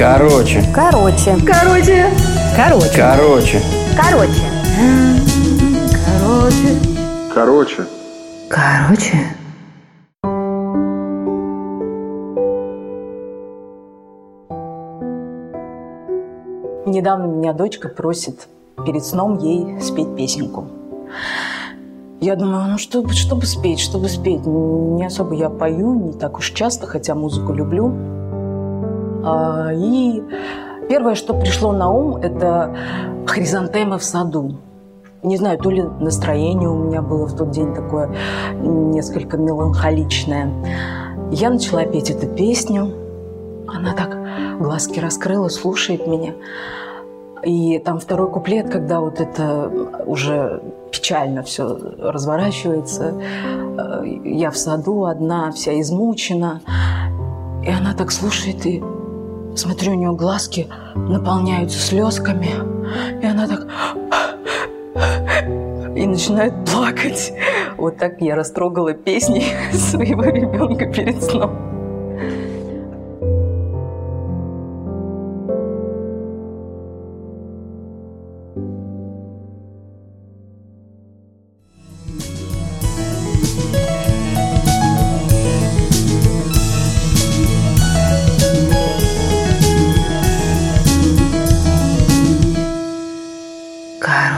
Короче. Короче. Короче. Короче. Короче. Короче. Короче. Короче. Короче. Недавно меня дочка просит перед сном ей спеть песенку. Я думаю, ну что, бы- что бы спеть, что бы спеть. Не особо я пою, не так уж часто, хотя музыку люблю. А, и первое, что пришло на ум, это хризантемы в саду. Не знаю, то ли настроение у меня было в тот день такое несколько меланхоличное. Я начала петь эту песню. Она так глазки раскрыла, слушает меня. И там второй куплет, когда вот это уже печально все разворачивается. Э, Я в саду одна, вся измучена. И она так слушает, и смотрю, у нее глазки наполняются слезками. И она так... И начинает плакать. Вот так я растрогала песней своего ребенка перед сном.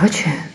我去。